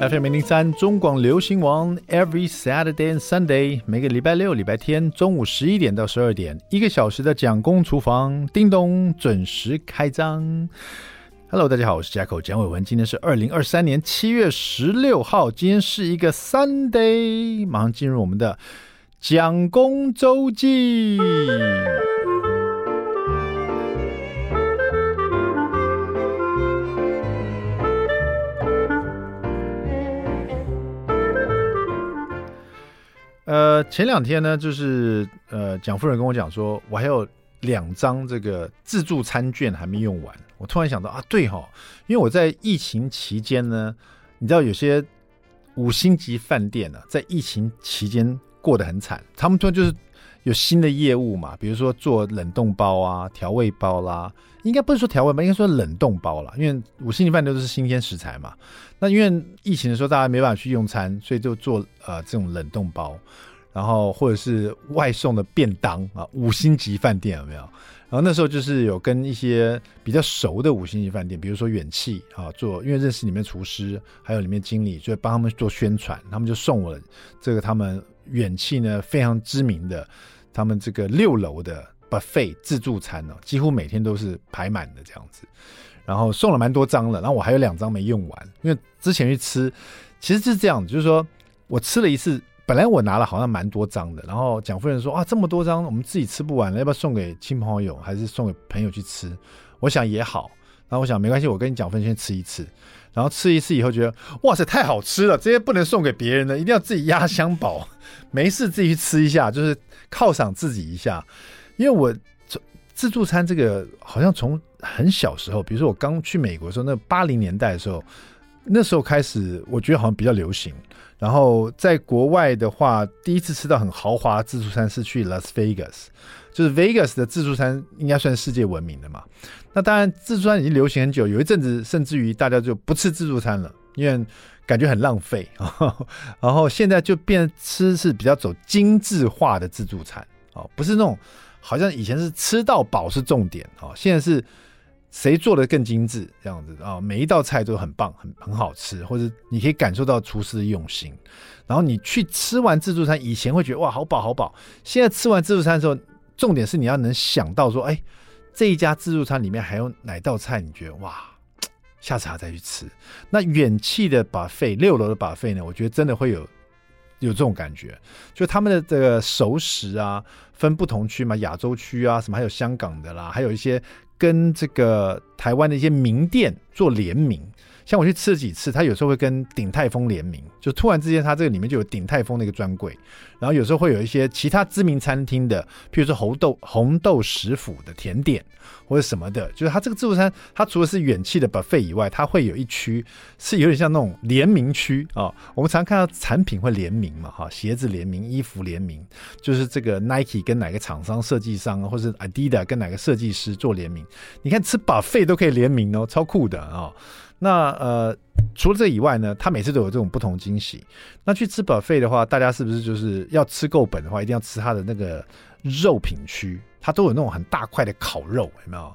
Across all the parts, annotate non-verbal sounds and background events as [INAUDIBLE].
FM 零零三中广流行王，Every Saturday and Sunday，每个礼拜六、礼拜天中午十一点到十二点，一个小时的蒋公厨房，叮咚准时开张。Hello，大家好，我是 Jacko 蒋伟文，今天是二零二三年七月十六号，今天是一个 Sunday，马上进入我们的蒋公周记。呃，前两天呢，就是呃，蒋夫人跟我讲说，我还有两张这个自助餐券还没用完。我突然想到啊，对哈，因为我在疫情期间呢，你知道有些五星级饭店呢、啊，在疫情期间过得很惨。他们突然就是有新的业务嘛，比如说做冷冻包啊、调味包啦，应该不是说调味包，应该说冷冻包啦，因为五星级饭店都是新鲜食材嘛。那因为疫情的时候，大家没办法去用餐，所以就做呃这种冷冻包，然后或者是外送的便当啊，五星级饭店有没有？然后那时候就是有跟一些比较熟的五星级饭店，比如说远气啊，做因为认识里面厨师还有里面经理，所以帮他们做宣传，他们就送我这个他们远气呢非常知名的他们这个六楼的 buffet 自助餐呢，几乎每天都是排满的这样子。然后送了蛮多张了，然后我还有两张没用完，因为之前去吃，其实是这样，就是说我吃了一次，本来我拿了好像蛮多张的，然后蒋夫人说啊，这么多张我们自己吃不完了，要不要送给亲朋好友，还是送给朋友去吃？我想也好，然后我想没关系，我跟你蒋夫人先吃一次，然后吃一次以后觉得哇塞太好吃了，这些不能送给别人的，一定要自己压箱宝，没事自己去吃一下，就是犒赏自己一下，因为我自助餐这个好像从很小时候，比如说我刚去美国的时候，那八零年代的时候，那时候开始，我觉得好像比较流行。然后在国外的话，第一次吃到很豪华自助餐是去 Las Vegas，就是 Vegas 的自助餐应该算世界闻名的嘛。那当然，自助餐已经流行很久，有一阵子甚至于大家就不吃自助餐了，因为感觉很浪费。[LAUGHS] 然后现在就变吃是比较走精致化的自助餐，哦，不是那种好像以前是吃到饱是重点，哦，现在是。谁做的更精致？这样子啊、哦，每一道菜都很棒，很很好吃，或者你可以感受到厨师的用心。然后你去吃完自助餐，以前会觉得哇，好饱好饱。现在吃完自助餐的时候，重点是你要能想到说，哎，这一家自助餐里面还有哪道菜？你觉得哇，下次还要再去吃。那远气的 buffet，六楼的 buffet 呢？我觉得真的会有有这种感觉，就他们的这个熟食啊，分不同区嘛，亚洲区啊，什么还有香港的啦，还有一些。跟这个台湾的一些名店做联名，像我去吃了几次，他有时候会跟鼎泰丰联名，就突然之间他这个里面就有鼎泰丰那个专柜，然后有时候会有一些其他知名餐厅的，譬如说红豆红豆食府的甜点或者什么的，就是它这个自助餐，它除了是远企的 buffet 以外，它会有一区是有点像那种联名区啊、我们常看到产品会联名嘛，哈，鞋子联名、衣服联名，就是这个 Nike 跟哪个厂商设计商，或是 Adidas 跟哪个设计师做联名。你看吃 buffet 都可以联名哦，超酷的啊、那呃，除了这以外呢，他每次都有这种不同惊喜。那去吃 buffet 的话，大家是不是就是要吃够本的话，一定要吃他的那个肉品区？它都有那种很大块的烤肉，有没有？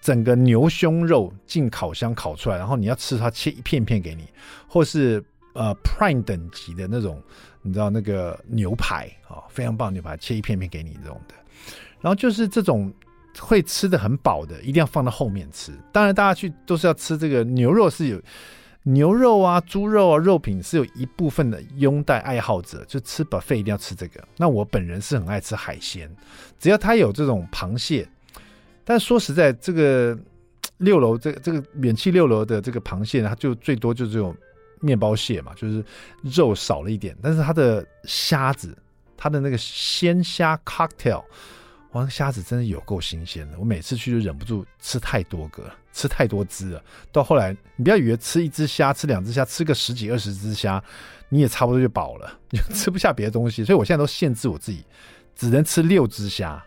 整个牛胸肉进烤箱烤出来，然后你要吃它切一片片给你，或是呃 Prime 等级的那种，你知道那个牛排啊、非常棒牛排，切一片片给你这种的。然后就是这种。会吃的很饱的，一定要放到后面吃。当然，大家去都是要吃这个牛肉，是有牛肉啊、猪肉啊，肉品是有一部分的拥戴爱好者，就吃 buffet 一定要吃这个。那我本人是很爱吃海鲜，只要它有这种螃蟹。但说实在，这个六楼这个这个远企六楼的这个螃蟹，它就最多就只有面包蟹嘛，就是肉少了一点。但是它的虾子，它的那个鲜虾 cocktail。哇，虾子真的有够新鲜的！我每次去就忍不住吃太多个，吃太多只了。到后来，你不要以为吃一只虾、吃两只虾、吃个十几二十只虾，你也差不多就饱了，[LAUGHS] 就吃不下别的东西。所以我现在都限制我自己，只能吃六只虾。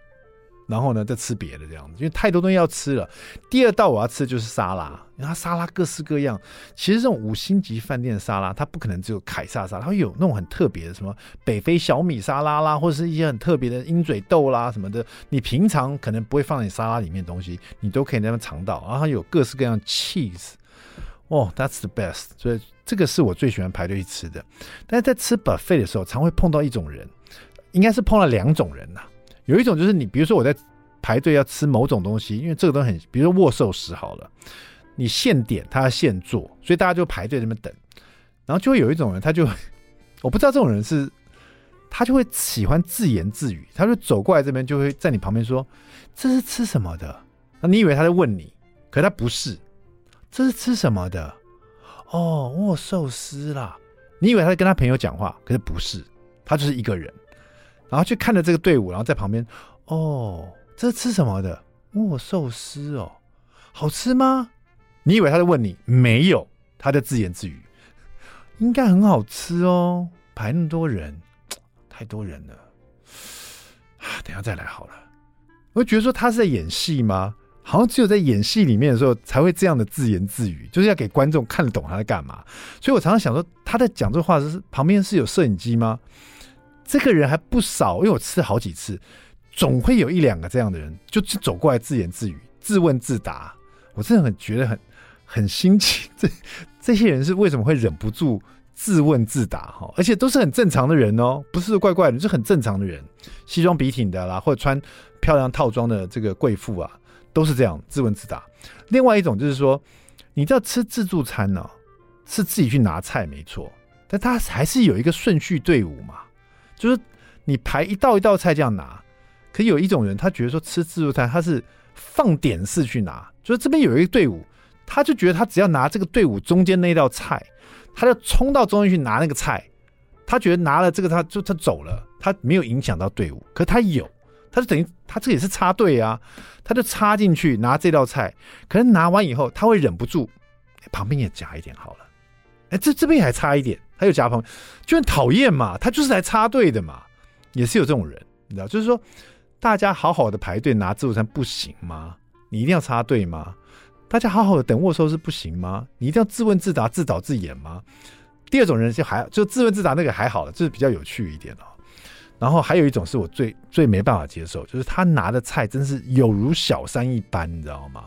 然后呢，再吃别的这样子，因为太多东西要吃了。第二道我要吃的就是沙拉，因为它沙拉各式各样。其实这种五星级饭店的沙拉，它不可能只有凯撒沙拉，它会有那种很特别的，什么北非小米沙拉啦，或者是一些很特别的鹰嘴豆啦什么的。你平常可能不会放在你沙拉里面的东西，你都可以在那边尝到。然后它有各式各样 cheese，哦，that's the best。所以这个是我最喜欢排队去吃的。但是在吃 buffet 的时候，常会碰到一种人，应该是碰到两种人呐、有一种就是你，比如说我在排队要吃某种东西，因为这个东西很，比如说握寿司好了，你现点，他要现做，所以大家就排队在那边等。然后就会有一种人，他就 [LAUGHS] 我不知道这种人是，他就会喜欢自言自语，他就走过来这边，就会在你旁边说：“这是吃什么的？”那你以为他在问你，可他不是。这是吃什么的？哦，握寿司啦！你以为他在跟他朋友讲话，可是不是，他就是一个人。然后去看着这个队伍，然后在旁边，哦，这是吃什么的？握寿司哦，好吃吗？你以为他在问你？没有，他在自言自语，应该很好吃哦。排那么多人，太多人了！等下再来好了。我觉得说他是在演戏吗？好像只有在演戏里面的时候才会这样的自言自语，就是要给观众看得懂他在干嘛。所以我常常想说，他在讲这话是旁边是有摄影机吗？这个人还不少，因为我吃好几次，总会有一两个这样的人，就走过来自言自语、自问自答。我真的很觉得很很新奇，这这些人是为什么会忍不住自问自答？哈，而且都是很正常的人哦，不是怪怪的，是很正常的人，西装笔挺的啦，或者穿漂亮套装的这个贵妇啊。都是这样自问自答。另外一种就是说，你知道吃自助餐呢、是自己去拿菜没错，但它还是有一个顺序队伍嘛，就是你排一道一道菜这样拿。可有一种人，他觉得说吃自助餐他是放点式去拿，就是这边有一个队伍，他就觉得他只要拿这个队伍中间那道菜，他就冲到中间去拿那个菜，他觉得拿了这个他就他走了，他没有影响到队伍，可他有。他就等于他这也是插队啊，他就插进去拿这道菜，可能拿完以后他会忍不住，旁边也夹一点好了，哎，这这边还差一点，他又夹旁边，就很讨厌嘛，他就是来插队的嘛，也是有这种人，你知道，就是说大家好好的排队拿自助餐不行吗？你一定要插队吗？大家好好的等握寿司不行吗？你一定要自问自答、自导自演吗？第二种人就还就自问自答那个还好了，就是比较有趣一点哦。然后还有一种是我最最没办法接受，就是他拿的菜真是有如小三一般，你知道吗？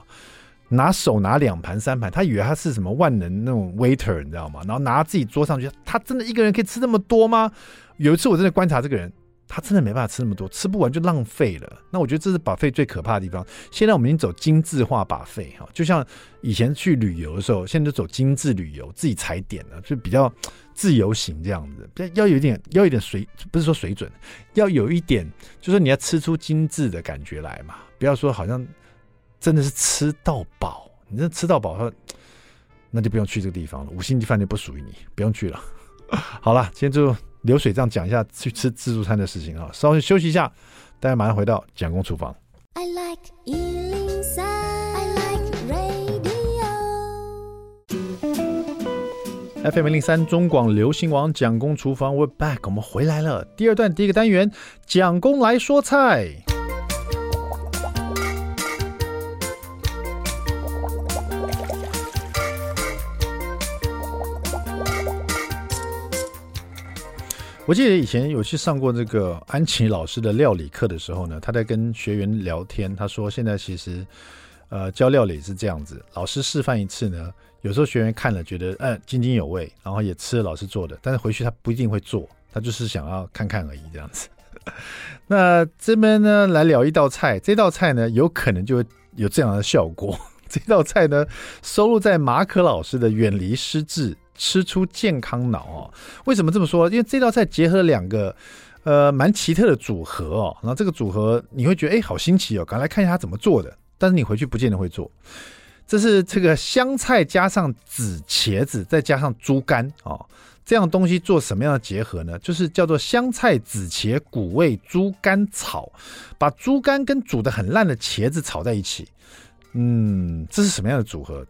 拿手拿两盘三盘，他以为他是什么万能那种 waiter，你知道吗？然后拿自己桌上去，他真的一个人可以吃那么多吗？有一次我真的观察这个人。他真的没办法吃那么多，吃不完就浪费了。那我觉得这是 buffet 最可怕的地方。现在我们已经走精致化 buffet 哈，就像以前去旅游的时候，现在就走精致旅游，自己踩点了，就比较自由行这样子。要有点，要有点水，不是说水准，要有一点，就是你要吃出精致的感觉来嘛。不要说好像真的是吃到饱，你真的吃到饱，那就不用去这个地方了。五星级饭店不属于你，不用去了。[LAUGHS] 好了，今天就。流水账讲一下去吃自助餐的事情啊，稍微休息一下，大家马上回到蒋公厨房。I like 103, I like radio. FM 零零三中广流行王蒋公厨房，We're back，我们回来了。第二段第一个单元，蒋公来说菜。我记得以前有去上过这个安琪老师的料理课的时候呢，他在跟学员聊天，他说现在其实，呃，教料理是这样子，老师示范一次呢，有时候学员看了觉得嗯津津有味，然后也吃了老师做的，但是回去他不一定会做，他就是想要看看而已这样子。[LAUGHS] 那这边呢来聊一道菜，这道菜呢有可能就会有这样的效果。[LAUGHS] 这道菜呢收录在马可老师的《远离失智》。吃出健康脑哦，为什么这么说？因为这道菜结合了两个呃蛮奇特的组合哦，然后这个组合你会觉得哎好新奇哦，赶来看一下他怎么做的。但是你回去不见得会做。这是这个香菜加上紫茄子再加上猪肝哦，这样东西做什么样的结合呢？就是叫做香菜紫茄谷味猪肝炒，把猪肝跟煮得很烂的茄子炒在一起。嗯，这是什么样的组合？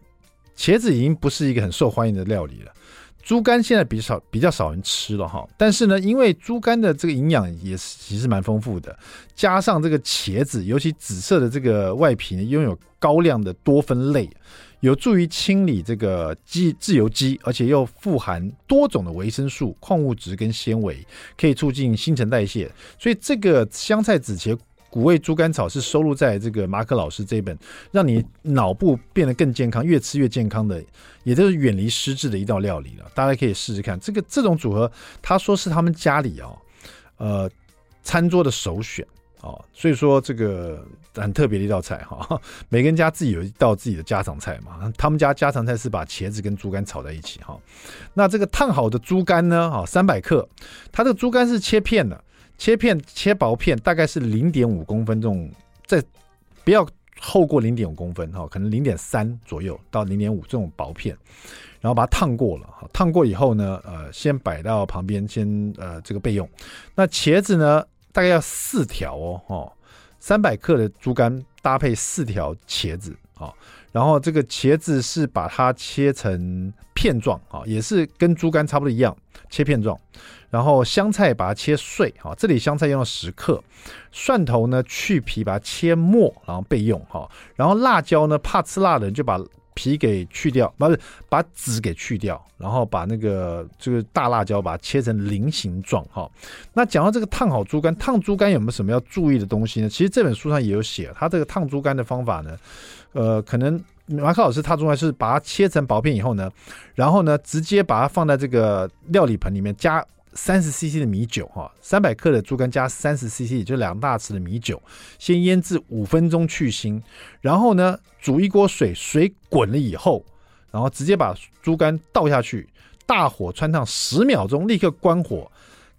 茄子已经不是一个很受欢迎的料理了，猪肝现在比少比较少人吃了哈。但是呢，因为猪肝的这个营养也是其实蛮丰富的，加上这个茄子，尤其紫色的这个外皮呢，拥有高量的多酚类，有助于清理这个肌自由基，而且又富含多种的维生素、矿物质跟纤维，可以促进新陈代谢。所以这个香菜紫茄谷味猪肝草是收录在这个马可老师这一本，让你脑部变得更健康，越吃越健康的，也就是远离失智的一道料理了。大家可以试试看，这个这种组合，他说是他们家里哦，呃，餐桌的首选。哦，所以说这个很特别的一道菜哈，[LAUGHS] 每个人家自己有一道自己的家常菜嘛。他们家家常菜是把茄子跟猪肝炒在一起哈。那这个烫好的猪肝呢，哈，三百克，它这个猪肝是切片的，切片切薄片，大概是零点五公分这种，再不要厚过零点五公分哈，可能零点三左右到零点五这种薄片，然后把它烫过了，烫过以后呢，呃，先摆到旁边，先呃这个备用。那茄子呢？大概要四条哦，哦，三百克的猪肝搭配四条茄子，哦，然后这个茄子是把它切成片状，啊，也是跟猪肝差不多一样，切片状。然后香菜把它切碎，哈，这里香菜用了十克，蒜头呢去皮把它切末，然后备用，哈。然后辣椒呢，怕吃辣的人就把。皮给去掉，不是把籽给去掉，然后把那个这个大辣椒把它切成菱形状哈。那讲到这个烫好猪肝，烫猪肝有没有什么要注意的东西呢？其实这本书上也有写，它这个烫猪肝的方法呢，呃，可能马克老师他重要是把它切成薄片以后呢，然后呢直接把它放在这个料理盆里面加。三十 CC 的米酒，哈，三百克的猪肝加三十 CC，也就两大匙的米酒，先腌制五分钟去腥，然后呢，煮一锅水，水滚了以后，然后直接把猪肝倒下去，大火穿烫十秒钟，立刻关火，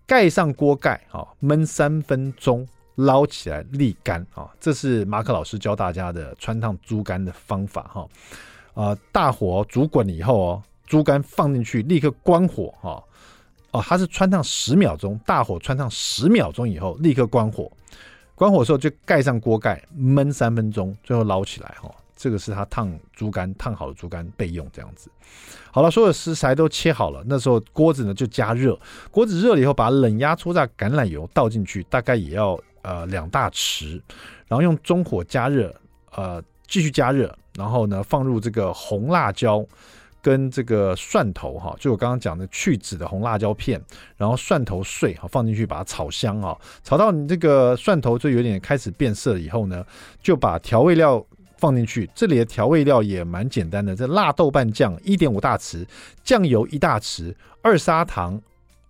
盖上锅盖，哈，焖三分钟，捞起来沥干，啊，这是马克老师教大家的穿烫猪肝的方法，哈，啊，大火煮滚了以后哦，猪肝放进去，立刻关火，哈。哦，它是穿烫十秒钟，大火穿烫十秒钟以后，立刻关火。关火的时候就盖上锅盖，焖三分钟，最后捞起来。哈，这个是它烫猪肝，烫好的猪肝备用这样子。好了，所有食材都切好了，那时候锅子呢就加热，锅子热了以后，把冷压初榨橄榄油倒进去，大概也要呃两大匙，然后用中火加热，呃继续加热，然后呢放入这个红辣椒。跟这个蒜头哈，就我刚刚讲的去籽的红辣椒片，然后蒜头碎哈放进去，把它炒香啊，炒到你这个蒜头就有点开始变色以后呢，就把调味料放进去。这里的调味料也蛮简单的，这辣豆瓣酱一点五大匙，酱油一大匙，二砂糖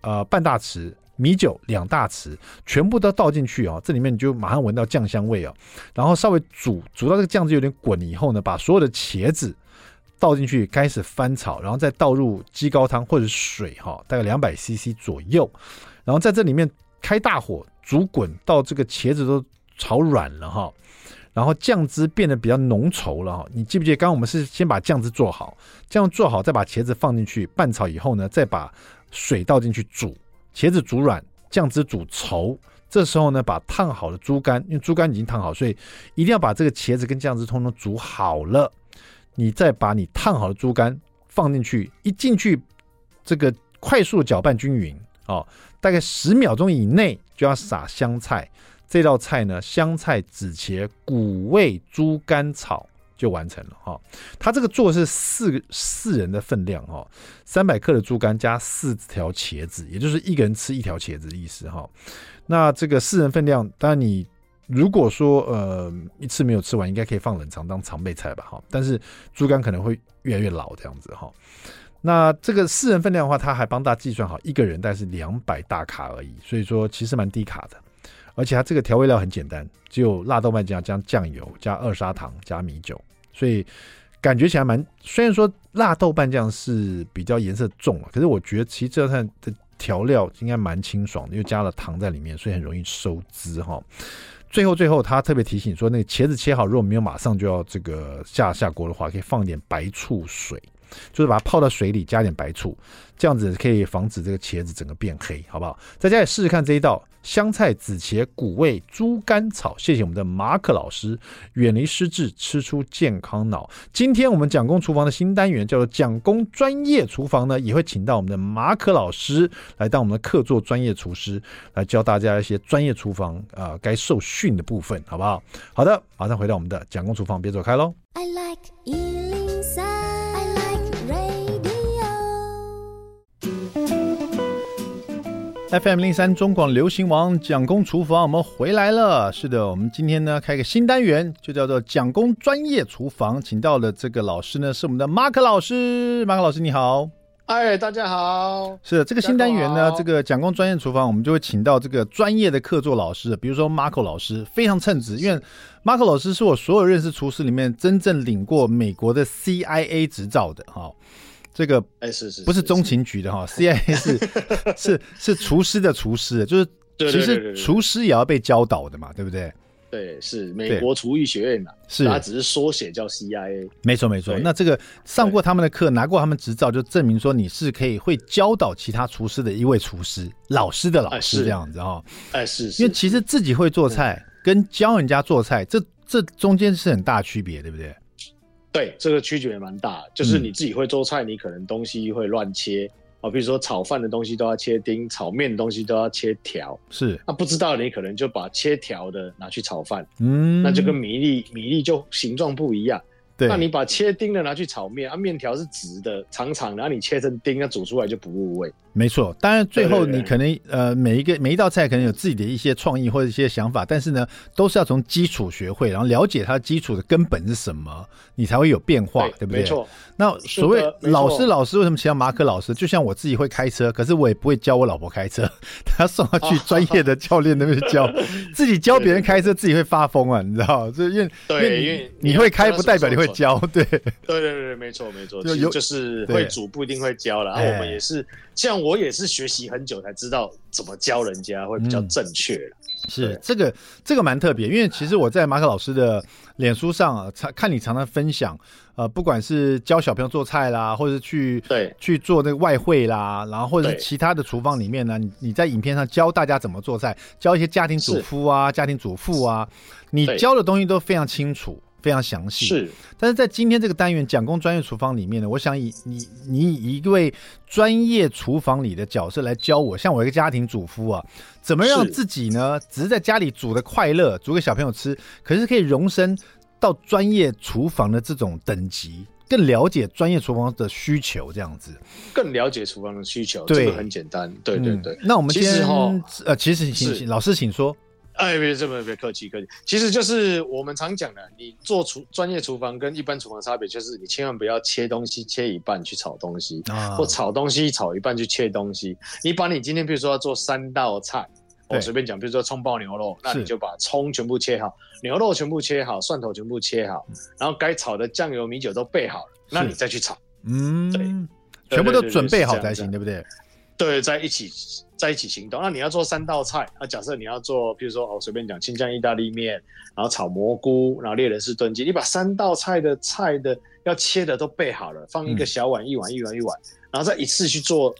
呃半大匙，米酒两大匙，全部都倒进去啊，这里面你就马上闻到酱香味啊。然后稍微煮煮到这个酱汁有点滚以后呢，把所有的茄子。倒进去开始翻炒，然后再倒入鸡高汤或者水哈，大概两百 CC 左右，然后在这里面开大火煮滚到这个茄子都炒软了哈，然后酱汁变得比较浓稠了哈。你记不记得刚刚我们是先把酱汁做好，这样做好再把茄子放进去拌炒以后呢，再把水倒进去煮，茄子煮软，酱汁煮稠，这时候呢把烫好的猪肝，因为猪肝已经烫好，所以一定要把这个茄子跟酱汁通通煮好了。你再把你烫好的猪肝放进去，一进去，这个快速搅拌均匀哦，大概十秒钟以内就要撒香菜。这道菜呢，香菜紫茄谷味猪肝炒就完成了哈。它这个做是四四人的分量哈，三百克的猪肝加四条茄子，也就是一个人吃一条茄子的意思哈。那这个四人分量，当然你。如果说呃一次没有吃完，应该可以放冷藏当常备菜吧哈。但是猪肝可能会越来越老这样子哈。那这个四人份量的话，他还帮大家计算好，一个人大概是两百大卡而已，所以说其实蛮低卡的。而且它这个调味料很简单，只有辣豆瓣酱加酱油加二砂糖加米酒，所以感觉起来蛮。虽然说辣豆瓣酱是比较颜色重了，可是我觉得其实这道菜的调料应该蛮清爽的，又加了糖在里面，所以很容易收汁哈。最后，最后他特别提醒说，那个茄子切好，如果没有马上就要这个下下锅的话，可以放点白醋水，就是把它泡到水里，加点白醋，这样子可以防止这个茄子整个变黑，好不好？在家里试试看这一道。香菜紫茄谷味猪肝草，谢谢我们的马可老师，远离失智，吃出健康脑。今天我们蒋公厨房的新单元叫做蒋公专业厨房呢，也会请到我们的马可老师来当我们的客座专业厨师，来教大家一些专业厨房啊该受训的部分，好不好？好的，马上回到我们的蒋公厨房，别走开喽。I like FM 零三中广流行王蒋公厨房，我们回来了。是的，我们今天呢开个新单元，就叫做蒋公专业厨房，请到的这个老师呢是我们的马可老师。马可老师你好，哎，大家好。是的，这个新单元呢，这个蒋公专业厨房，我们就会请到这个专业的客座老师，比如说马可老师，非常称职，因为马可老师是我所有认识厨师里面真正领过美国的 CIA 执照的哈。这个哎是是，不是中情局的哈，[LAUGHS] CIA 是是是厨师的厨师，就是其实厨师也要被教导的嘛，对不对？对，是美国厨艺学院呐，是。它只是缩写叫 CIA。没错没错，那这个上过他们的课，拿过他们执照，就证明说你是可以会教导其他厨师的一位厨师，老师的老师这样子哈。哎是，因为其实自己会做菜跟教人家做菜，这这中间是很大区别，对不对？对，这个区别也蛮大，就是你自己会做菜，嗯、你可能东西会乱切啊，比如说炒饭的东西都要切丁，炒面的东西都要切条，是。那不知道你可能就把切条的拿去炒饭，嗯，那就跟米粒米粒就形状不一样。对，那你把切丁的拿去炒面啊，面条是直的、长长的，然后你切成丁，那煮出来就不入味。没错，当然最后你可能呃每一个每一道菜可能有自己的一些创意或者一些想法，但是呢都是要从基础学会，然后了解它基础的根本是什么，你才会有变化，对，对不对？没错。那所谓老师老师为什么请到马可老师？就像我自己会开车，可是我也不会教我老婆开车，[LAUGHS] 他送她去专业的教练那边教，[LAUGHS] 自己教别人开车自己会发疯啊，你知道？[LAUGHS] 就因为对，因为你会开不代表你会教，对对对对对，没错没错，就有就是会煮不一定会教了，然后我们也是像。我也是学习很久才知道怎么教人家会比较正确。嗯、是这个这个蛮特别，因为其实我在马可老师的脸书上啊，常看你常常分享，呃，不管是教小朋友做菜啦，或者是去对去做那个外汇啦，然后或者是其他的厨房里面呢，你你在影片上教大家怎么做菜，教一些家庭主夫啊、家庭主妇啊，你教的东西都非常清楚。非常详细，是。但是在今天这个单元讲工专业厨房里面呢，我想以你你以一位专业厨房里的角色来教我，像我一个家庭主妇啊，怎么让自己呢，只是在家里煮的快乐，煮给小朋友吃，可是可以荣升到专业厨房的这种等级，更了解专业厨房的需求，这样子，更了解厨房的需求，对，这个很简单，对对对。嗯、那我们今天呃，其实请请老师请说。哎，别这么别客气客气，其实就是我们常讲的，你做厨专业厨房跟一般厨房差别，就是你千万不要切东西切一半去炒东西，啊、或炒东西炒一半去切东西。你把你今天比如说要做三道菜，我随便讲，比如说葱爆牛肉，那你就把葱全部切好，牛肉全部切好，蒜头全部切好，然后该炒的酱油米酒都备好了，那你再去炒。嗯，对，全部都准备好才行，对不对？对，在一起。在一起行动。那你要做三道菜，那假设你要做，比如说哦，随便讲青酱意大利面，然后炒蘑菇，然后猎人式炖鸡，你把三道菜的菜的要切的都备好了，放一个小碗，一碗一碗一碗，然后再一次去做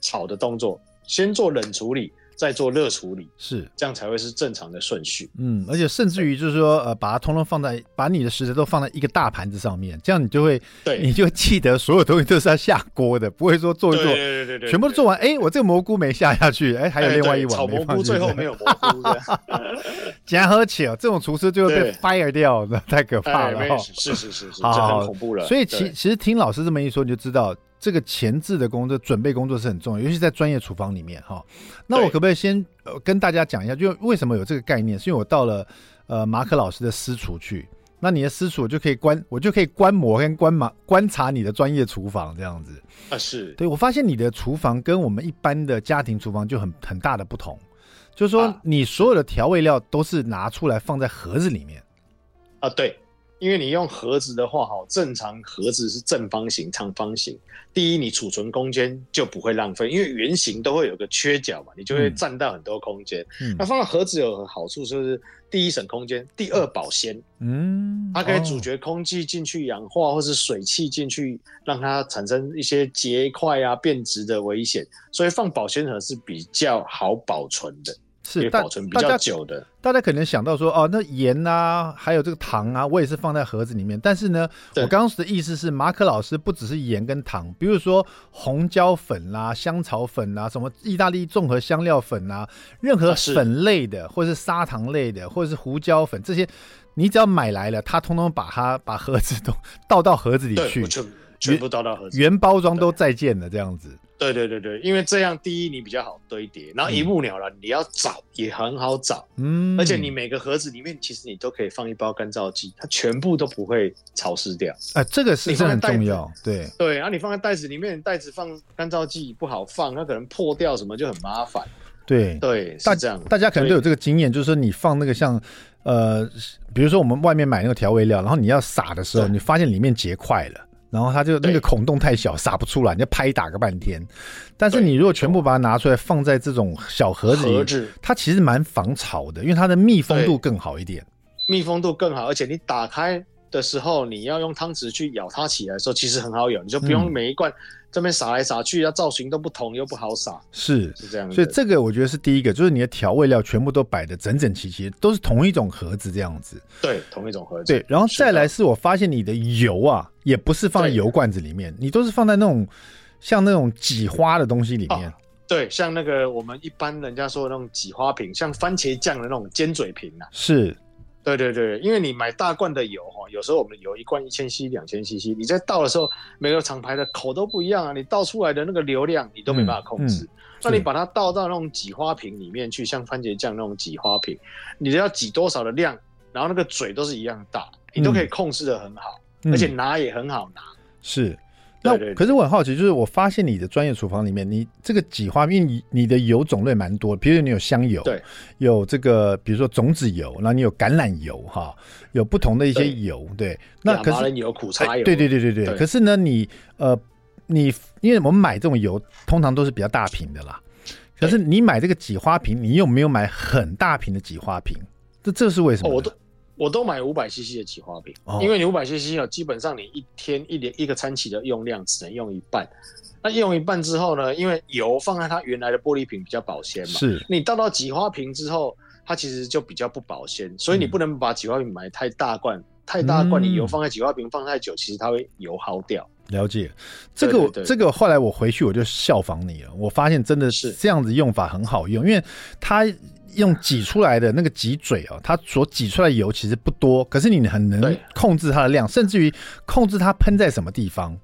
炒的动作，先做冷处理。再做热处理，是。这样才会是正常的顺序。嗯，而且甚至于就是说，呃，把它通通放在，把你的食材都放在一个大盘子上面，这样你就会，对，你就记得所有东西都是要下锅的，不会说做一做，对对对对，全部都做完，哎，我这个蘑菇没下下去，哎，还有另外一碗，炒蘑菇最后没有蘑菇，假 [LAUGHS] 喝起哦，这种厨师最后被 fire 掉，那太可怕了，是是是是，这很恐怖了。所以其其实听老师这么一说，你就知道。这个前置的工作、准备工作是很重要，尤其在专业厨房里面哈。那我可不可以先呃跟大家讲一下，就为什么有这个概念？是因为我到了呃马可老师的私厨去，那你的私厨就可以观，我就可以观摩跟观马观察你的专业厨房这样子啊。是对，我发现你的厨房跟我们一般的家庭厨房就很很大的不同，就是说你所有的调味料都是拿出来放在盒子里面啊。对。因为你用盒子的话，哈，正常盒子是正方形、长方形。第一，你储存空间就不会浪费，因为圆形都会有个缺角嘛，你就会占到很多空间。嗯，那放到盒子有个好处就是，第一省空间，第二保鲜。嗯，它可以阻绝空气进去氧化，或是水汽进去，让它产生一些结块啊、变质的危险。所以放保鲜盒是比较好保存的。是保存比较久的，大家可能想到说，哦，那盐啊，还有这个糖啊，我也是放在盒子里面。但是呢，我刚刚的意思是，马可老师不只是盐跟糖，比如说红椒粉啦、啊、香草粉啦、啊、什么意大利综合香料粉啊，任何粉类的，或者是砂糖类的，或者是胡椒粉这些，你只要买来了，他通通把它把盒子都 [LAUGHS] 倒到盒子里去，全全部倒到盒子，原包装都再见了这样子。对对对对，因为这样第一你比较好堆叠，然后一目了然，你要找也很好找，嗯，而且你每个盒子里面其实你都可以放一包干燥剂，它全部都不会潮湿掉。哎，这个是很重要，对对，然后你放在袋子里面，袋子放干燥剂不好放，它可能破掉什么就很麻烦。对对，大家大家可能都有这个经验，就是说你放那个像呃，比如说我们外面买那个调味料，然后你要撒的时候，你发现里面结块了。然后它就那个孔洞太小，撒不出来，你就拍打个半天。但是你如果全部把它拿出来放在这种小盒子里，它其实蛮防潮的，因为它的密封度更好一点。密封度更好，而且你打开的时候，你要用汤匙去舀它起来的时候，其实很好舀，你就不用每一罐。嗯这边撒来撒去，它造型都不同，又不好撒，是是这样。所以这个我觉得是第一个，就是你的调味料全部都摆的整整齐齐，都是同一种盒子这样子。对，同一种盒子。对，然后再来是我发现你的油啊，也不是放在油罐子里面，你都是放在那种像那种挤花的东西里面。哦，对，像那个我们一般人家说的那种挤花瓶，像番茄酱的那种尖嘴瓶啊。是。对对对，因为你买大罐的油哈，有时候我们油一罐一千 cc、两千 cc，你在倒的时候，每个厂牌的口都不一样啊，你倒出来的那个流量你都没办法控制。嗯嗯、那你把它倒到那种挤花瓶里面去，像番茄酱那种挤花瓶，你要挤多少的量，然后那个嘴都是一样大，你都可以控制的很好，嗯、而且拿也很好拿。是。那可是我很好奇，就是我发现你的专业厨房里面，你这个挤花，因为你你的油种类蛮多，比如你有香油，对，有这个比如说种子油，然后你有橄榄油哈，有不同的一些油，对。那可是有苦茶油，对对对对对。可是呢，你呃，你因为我们买这种油通常都是比较大瓶的啦，可是你买这个挤花瓶，你又没有买很大瓶的挤花瓶？这这是为什么？我都。我都买五百 CC 的挤花瓶，哦、因为你五百 CC 哦，基本上你一天一连一个餐期的用量只能用一半。那用一半之后呢，因为油放在它原来的玻璃瓶比较保鲜嘛，是你倒到挤花瓶之后，它其实就比较不保鲜，所以你不能把挤花瓶买太大罐，嗯、太大罐你油放在挤花瓶放太久，其实它会油耗掉。了解，这个我这个后来我回去我就效仿你了，我发现真的是这样子用法很好用，因为它。用挤出来的那个挤嘴哦，它所挤出来的油其实不多，可是你很能控制它的量，甚至于控制它喷在什么地方。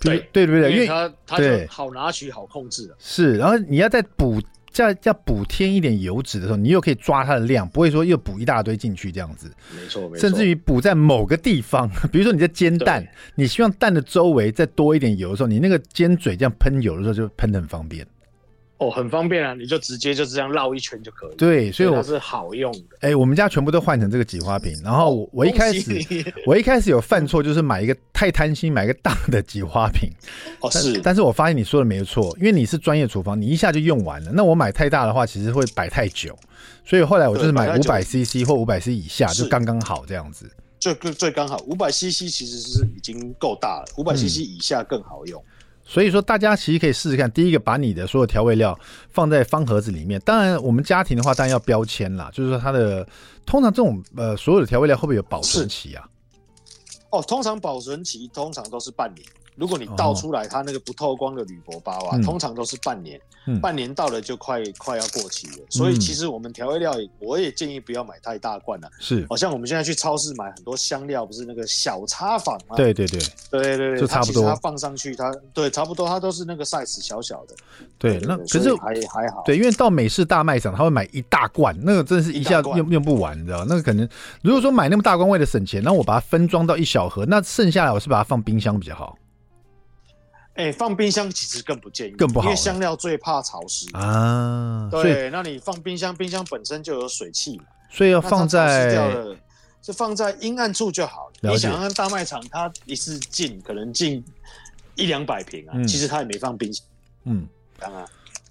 对对对对，因为它它就好拿取、好控制的。是，然后你要再补，再要补添一点油脂的时候，你又可以抓它的量，不会说又补一大堆进去这样子。没错，没错。甚至于补在某个地方，[LAUGHS] 比如说你在煎蛋，你希望蛋的周围再多一点油的时候，你那个尖嘴这样喷油的时候就喷的很方便。哦，很方便啊！你就直接就这样绕一圈就可以。对，所以我是好用的。哎、欸，我们家全部都换成这个挤花瓶。然后我我一开始我一开始有犯错，就是买一个太贪心，买一个大的挤花瓶。哦，是。但是我发现你说的没有错，因为你是专业厨房，你一下就用完了。那我买太大的话，其实会摆太久。所以后来我就是买五百 CC 或五百 CC 以下，就刚刚好这样子。最最刚好，五百 CC 其实是已经够大了，五百 CC 以下更好用。嗯所以说，大家其实可以试试看。第一个，把你的所有调味料放在方盒子里面。当然，我们家庭的话，当然要标签啦。就是说，它的通常这种呃，所有的调味料会不会有保存期啊？哦，通常保存期通常都是半年。如果你倒出来，它那个不透光的铝箔包啊，通常都是半年，半年到了就快快要过期了。所以其实我们调味料，我也建议不要买太大罐了。是，好像我们现在去超市买很多香料，不是那个小茶坊吗？对对对对对对，就差不多。它放上去，它对差不多，它都是那个 size 小小的。对，那可是还还好。对，因为到美式大卖场，他会买一大罐，那个真的是一下用用不完，你知道？那个可能如果说买那么大罐为了省钱，那我把它分装到一小盒，那剩下来我是把它放冰箱比较好。哎、欸，放冰箱其实更不建议，更不好，因为香料最怕潮湿啊。对，那你放冰箱，冰箱本身就有水汽，所以要放在，就放在阴暗处就好。你想看大卖场，它一次进可能进一两百瓶啊，嗯、其实它也没放冰箱。嗯，当然，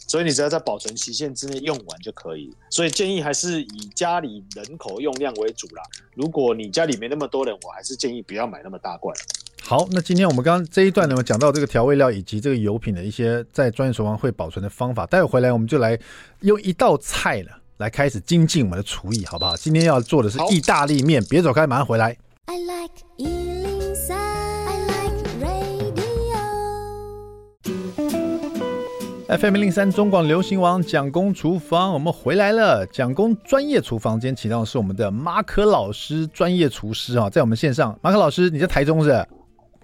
所以你只要在保存期限之内用完就可以。所以建议还是以家里人口用量为主啦。如果你家里没那么多人，我还是建议不要买那么大罐。好，那今天我们刚刚这一段呢，讲到这个调味料以及这个油品的一些在专业厨房会保存的方法。待会回来我们就来用一道菜呢来开始精进我们的厨艺，好不好？今天要做的是意大利面，别走开，马上回来。I like 103, I like radio. FM 零三中广流行王蒋工厨房，我们回来了。蒋工专业厨房今天，请到的是我们的马可老师，专业厨师啊，在我们线上。马可老师，你在台中是？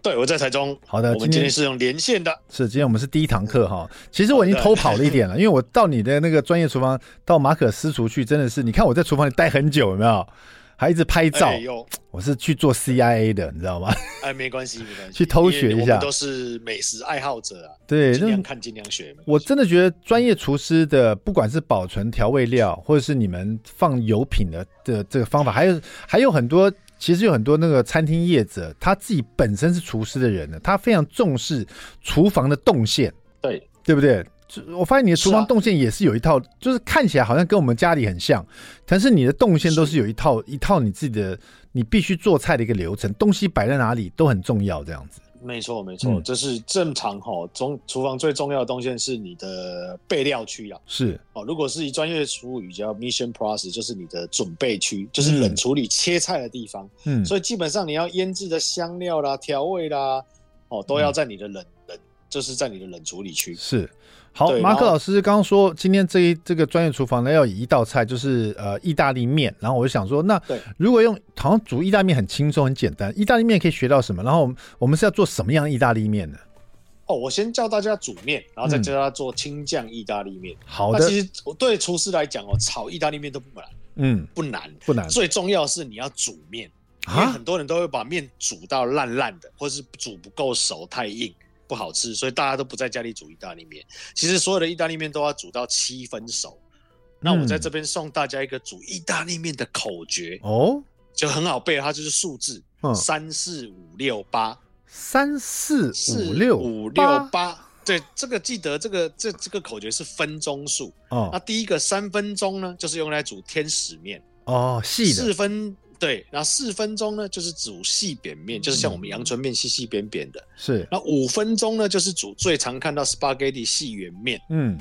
对，我在台中。好的，我们今天是用连线的。是，今天我们是第一堂课哈。其实我已经偷跑了一点了，因为我到你的那个专业厨房，到马可私厨去，真的是，你看我在厨房里待很久，有没有？还一直拍照。哎、我是去做 CIA 的，你知道吗？哎，没关系，没关系。去偷学一下。我们都是美食爱好者啊。对，尽量看，尽量学。我真的觉得专业厨师的，不管是保存调味料，或者是你们放油品的的这个方法，还有还有很多。其实有很多那个餐厅业者，他自己本身是厨师的人呢，他非常重视厨房的动线，对对不对？我发现你的厨房动线也是有一套，就是看起来好像跟我们家里很像，但是你的动线都是有一套一套你自己的，你必须做菜的一个流程，东西摆在哪里都很重要，这样子。没错，没错，这是正常哈。中厨房最重要的东西是你的备料区啊。是哦，如果是以专业术语叫 mission process，就是你的准备区，就是冷处理切菜的地方。嗯，所以基本上你要腌制的香料啦、调味啦，哦，都要在你的冷冷，就是在你的冷处理区。是。好，马可老师刚刚说，今天这一这个专业厨房呢，要以一道菜，就是呃意大利面。然后我就想说，那如果用好像煮意大利面很轻松很简单，意大利面可以学到什么？然后我们是要做什么样的意大利面呢？哦，我先教大家煮面，然后再教大家做青酱意大利面。嗯、好的，其实对厨师来讲哦，炒意大利面都不难，嗯，不难不难。最重要是你要煮面，因为很多人都会把面煮到烂烂的，或是煮不够熟，太硬。不好吃，所以大家都不在家里煮意大利面。其实所有的意大利面都要煮到七分熟。那我在这边送大家一个煮意大利面的口诀哦，就很好背，它就是数字三四五六八，三四五六五六八。对，这个记得这个这这个口诀是分钟数哦。那第一个三分钟呢，就是用来煮天使面哦，细的四分。对，然后四分钟呢，就是煮细扁面，就是像我们阳春面细细扁扁的。是，那五分钟呢，就是煮最常看到 spaghetti 细圆面。嗯，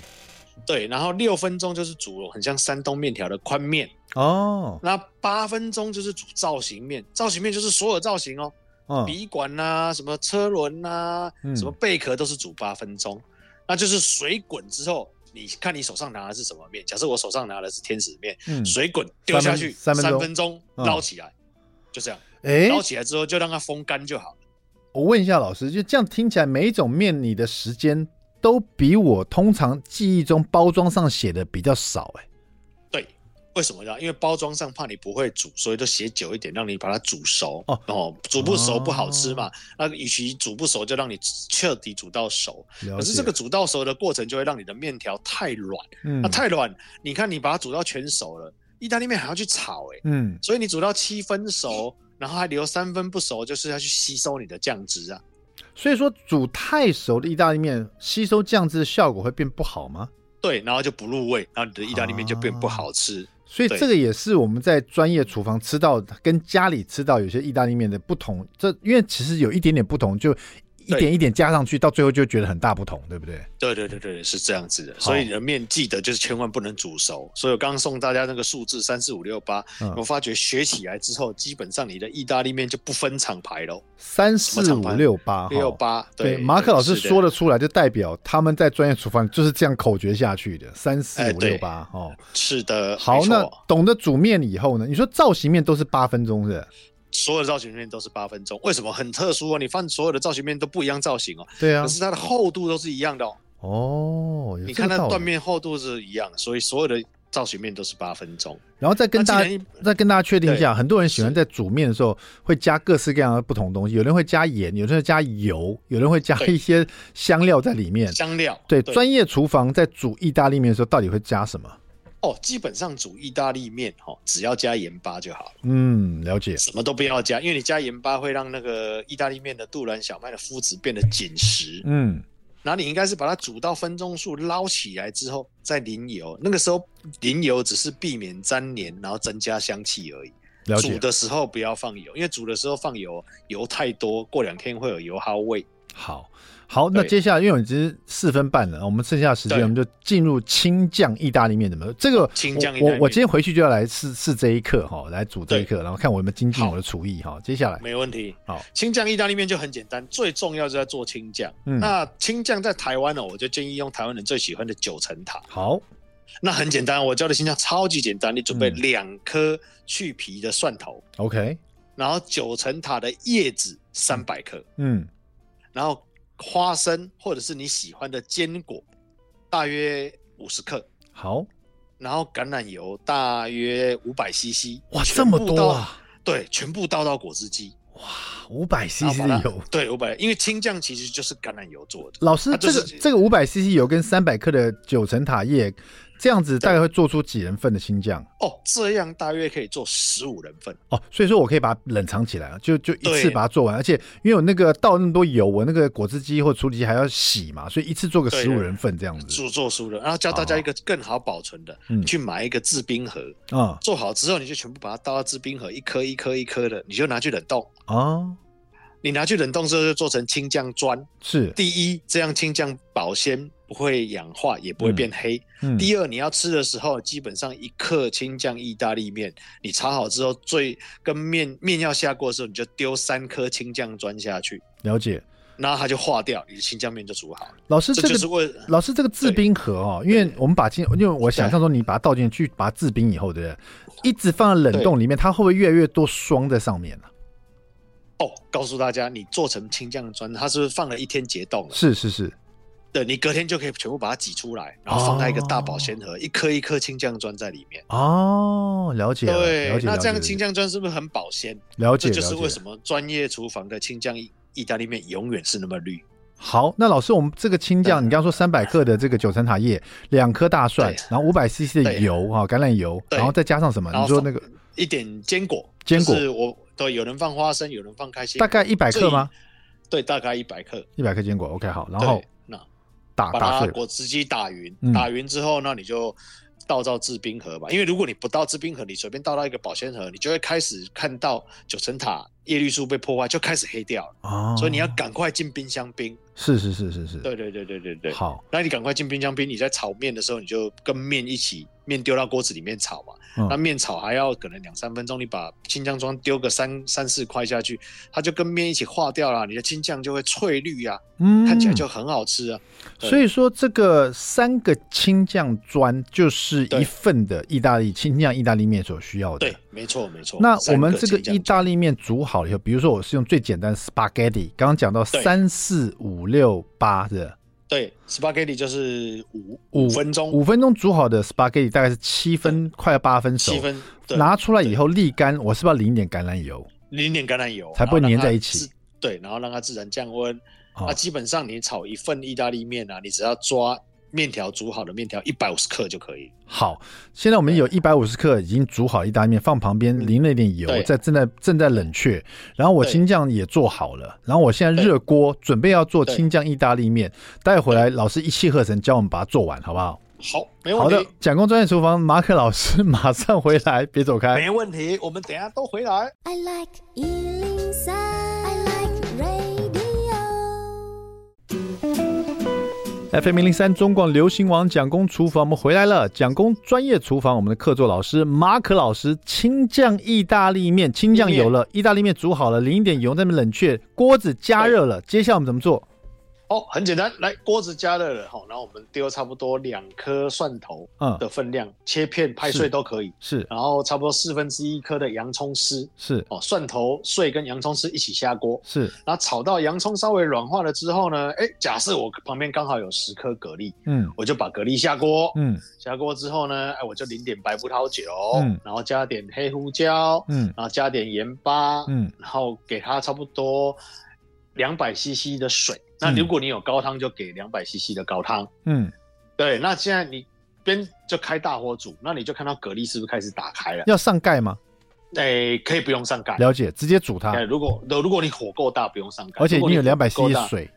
对，然后六分钟就是煮很像山东面条的宽面。哦，那八分钟就是煮造型面，造型面就是所有造型哦，哦笔管呐、啊，什么车轮呐、啊，嗯、什么贝壳都是煮八分钟，那就是水滚之后。你看你手上拿的是什么面？假设我手上拿的是天使面，嗯、水滚丢下去三分钟，捞起来，嗯、就这样。捞起来之后就让它风干就好了。我问一下老师，就这样听起来，每一种面你的时间都比我通常记忆中包装上写的比较少、欸，哎。为什么呢？因为包装上怕你不会煮，所以都写久一点，让你把它煮熟。哦，哦，煮不熟不好吃嘛。哦、那与其煮不熟，就让你彻底煮到熟。可是这个煮到熟的过程，就会让你的面条太软。嗯。那太软，你看你把它煮到全熟了，意大利面还要去炒、欸，哎。嗯。所以你煮到七分熟，然后还留三分不熟，就是要去吸收你的酱汁啊。所以说，煮太熟的意大利面，吸收酱汁的效果会变不好吗？对，然后就不入味，然后你的意大利面就变不好吃。啊所以这个也是我们在专业厨房吃到跟家里吃到有些意大利面的不同。这因为其实有一点点不同，就。一点一点加上去，到最后就觉得很大不同，对不对？对对对对，是这样子的。所以你的面记得就是千万不能煮熟。所以我刚刚送大家那个数字三四五六八，我发觉学起来之后，基本上你的意大利面就不分厂牌喽。三四五六八，六八。对，马可老师说得出来，就代表他们在专业厨房就是这样口诀下去的。三四五六八，哦，是的。好，那懂得煮面以后呢？你说造型面都是八分钟是？所有的造型面都是八分钟，为什么很特殊哦？你放所有的造型面都不一样造型哦。对啊，可是它的厚度都是一样的哦。哦，你看它断面厚度是一样，所以所有的造型面都是八分钟。然后再跟大家再跟大家确定一下，很多人喜欢在煮面的时候会加各式各样的不同东西，有人会加盐，有人会加油，有人会加一些香料在里面。香料。对，专业厨房在煮意大利面的时候，到底会加什么？哦，基本上煮意大利面哈，只要加盐巴就好了。嗯，了解。什么都不要加，因为你加盐巴会让那个意大利面的杜兰小麦的麸质变得紧实。嗯，然后你应该是把它煮到分钟数捞起来之后再淋油，那个时候淋油只是避免粘连，然后增加香气而已。了解。煮的时候不要放油，因为煮的时候放油，油太多，过两天会有油耗味。好。好，那接下来因为我们其实四分半了，我们剩下的时间我们就进入青酱意大利面怎么？这个青酱我我今天回去就要来试试这一课哈，来煮这一课，然后看我有没有精进我的厨艺哈。接下来。没问题。好，青酱意大利面就很简单，最重要就是要做青酱。嗯，那青酱在台湾呢，我就建议用台湾人最喜欢的九层塔。好，那很简单，我教的青酱超级简单，你准备两颗去皮的蒜头，OK，然后九层塔的叶子三百克，嗯。然后花生或者是你喜欢的坚果，大约五十克。好，然后橄榄油大约五百 CC。哇，这么多啊！对，全部倒到果汁机。哇，五百 CC 的油，对，五百，因为青酱其实就是橄榄油做的。老师，这个这个五百 CC 油跟三百克的九层塔叶，这样子大概会做出几人份的新酱？哦，这样大约可以做十五人份。哦，所以说我可以把它冷藏起来，就就一次把它做完。而且因为我那个倒那么多油，我那个果汁机或处理机还要洗嘛，所以一次做个十五人份这样子。做做熟了，然后教大家一个更好保存的，你去买一个制冰盒啊，做好之后你就全部把它倒到制冰盒，一颗一颗一颗的，你就拿去冷冻啊。你拿去冷冻之后就做成青酱砖，是第一，这样青酱保鲜，不会氧化，也不会变黑。嗯嗯、第二，你要吃的时候，基本上一克青酱意大利面，你炒好之后，最跟面面要下锅的时候，你就丢三颗青酱砖下去。了解，然后它就化掉，你的青酱面就煮好了。老师，这个老师这个制冰盒哦，因为我们把青，因为我想象中你把它倒进去，把它制冰以后，对不对？一直放在冷冻里面，它会不会越来越多霜在上面呢、啊？哦，告诉大家，你做成青酱砖，它是不是放了一天结冻了？是是是，对，你隔天就可以全部把它挤出来，然后放在一个大保鲜盒，哦、一颗一颗青酱砖在里面。哦，了解了。对，了解那这样青酱砖是不是很保鲜？了解，这就是为什么专业厨房的青酱意意大利面永远是那么绿。好，那老师，我们这个青酱，你刚刚说三百克的这个九层塔叶，两颗大蒜，然后五百 CC 的油啊，橄榄油，然后再加上什么？你说那个一点坚果，坚果，是我。对，有人放花生，有人放开心，大概一百克吗？对，大概一百克，一百克坚果。OK，好，然后那打把它果汁机打匀，嗯、打匀之后，那你就倒到制冰盒吧。因为如果你不倒制冰盒，你随便倒到一个保鲜盒，你就会开始看到九层塔叶绿素被破坏，就开始黑掉了。哦，所以你要赶快进冰箱冰。是是是是是。对对对对对对。好，那你赶快进冰箱冰。你在炒面的时候，你就跟面一起，面丢到锅子里面炒嘛。那面炒还要可能两三分钟，你把青酱砖丢个三三四块下去，它就跟面一起化掉了，你的青酱就会翠绿啊，嗯，看起来就很好吃啊。所以说这个三个青酱砖就是一份的意大利青酱意大利面所需要的。对，没错没错。那我们这个意大利面煮好了以后，比如说我是用最简单的 spaghetti，刚刚讲到三四五六八的。对，spaghetti 就是五五分钟，五分钟煮好的 spaghetti 大概是七分，快要八分熟。七分，拿出来以后沥干，我是不是要淋点橄榄油？淋点橄榄油，才不会粘在一起。对，然后让它自然降温。那基本上你炒一份意大利面啊，你只要抓。面条煮好的面条一百五十克就可以。好，现在我们有一百五十克已经煮好意大利面，放旁边淋了一点油，在正在正在冷却。然后我青酱也做好了，然后我现在热锅准备要做青酱意大利面。待会回来，老师一气呵成教我们把它做完，好不好？好，没问题。好的，蒋工专业厨房，马可老师 [LAUGHS] 马上回来，别走开。没问题，我们等下都回来。I like FM 零零三中广流行网蒋公厨房，我们回来了。蒋公专业厨房，我们的客座老师马可老师，青酱意大利面，青酱有了，意大利面煮好了，淋一点油在那边冷却，锅子加热了，接下来我们怎么做？哦，很简单，来锅子加热了哈，然后我们丢差不多两颗蒜头的分量，嗯、切片拍碎都可以，是，然后差不多四分之一颗的洋葱丝，是，哦，蒜头碎跟洋葱丝一起下锅，是，然后炒到洋葱稍微软化了之后呢，哎，假设我旁边刚好有十颗蛤蜊，嗯，我就把蛤蜊下锅，嗯，下锅之后呢，哎，我就淋点白葡萄酒，嗯，然后加点黑胡椒，嗯，然后加点盐巴，嗯，然后给它差不多两百 CC 的水。那如果你有高汤，就给两百 CC 的高汤。嗯，对。那现在你边就开大火煮，那你就看到蛤蜊是不是开始打开了？要上盖吗？哎、欸，可以不用上盖。了解，直接煮它。如果如果你火够大，不用上盖。而且你有两百 CC 的水。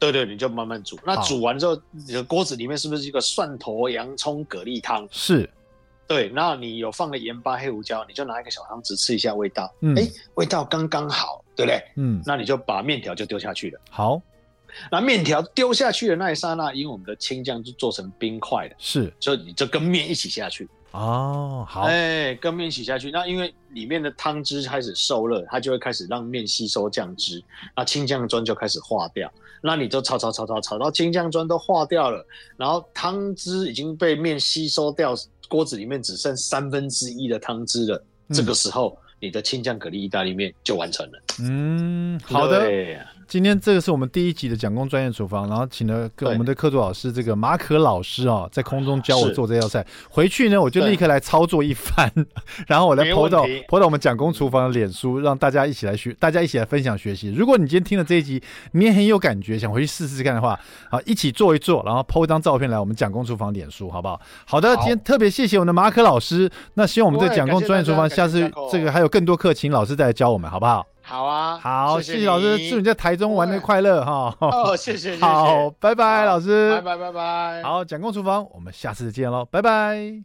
对，对对，你就慢慢煮。那煮完之后，你的锅子里面是不是一个蒜头洋葱蛤蜊汤？是。对，那你有放了盐巴、黑胡椒，你就拿一个小汤匙吃一下味道。嗯。哎、欸，味道刚刚好，对不对？嗯。那你就把面条就丢下去了。好。那面条丢下去的那一刹那，因为我们的青酱就做成冰块的，是，所以你就跟面一起下去。哦，好，哎、欸，跟面一起下去。那因为里面的汤汁开始受热，它就会开始让面吸收酱汁，那青酱砖就开始化掉。那你就炒炒炒炒炒到青酱砖都化掉了，然后汤汁已经被面吸收掉，锅子里面只剩三分之一的汤汁了。嗯、这个时候，你的青酱蛤蜊意大利面就完成了。嗯，好的。今天这个是我们第一集的蒋公专业厨房，然后请了跟我们的客座老师这个马可老师啊，在空中教我做这道菜。回去呢，我就立刻来操作一番，然后我来 po 到 po 到我们蒋公厨房的脸书，让大家一起来学，大家一起来分享学习。如果你今天听了这一集，你也很有感觉，想回去试试看的话，好，一起做一做，然后 po 一张照片来我们蒋公厨房脸书，好不好？好的，今天特别谢谢我们的马可老师。那希望我们这蒋公专业厨房下次这个还有更多课，请老师再来教我们，好不好？好啊，好，谢谢老师，祝你在台中玩的快乐哈。哦，谢谢，[LAUGHS] 好，拜拜，老师，拜拜，拜拜。好，蒋公厨房，我们下次见喽，拜拜。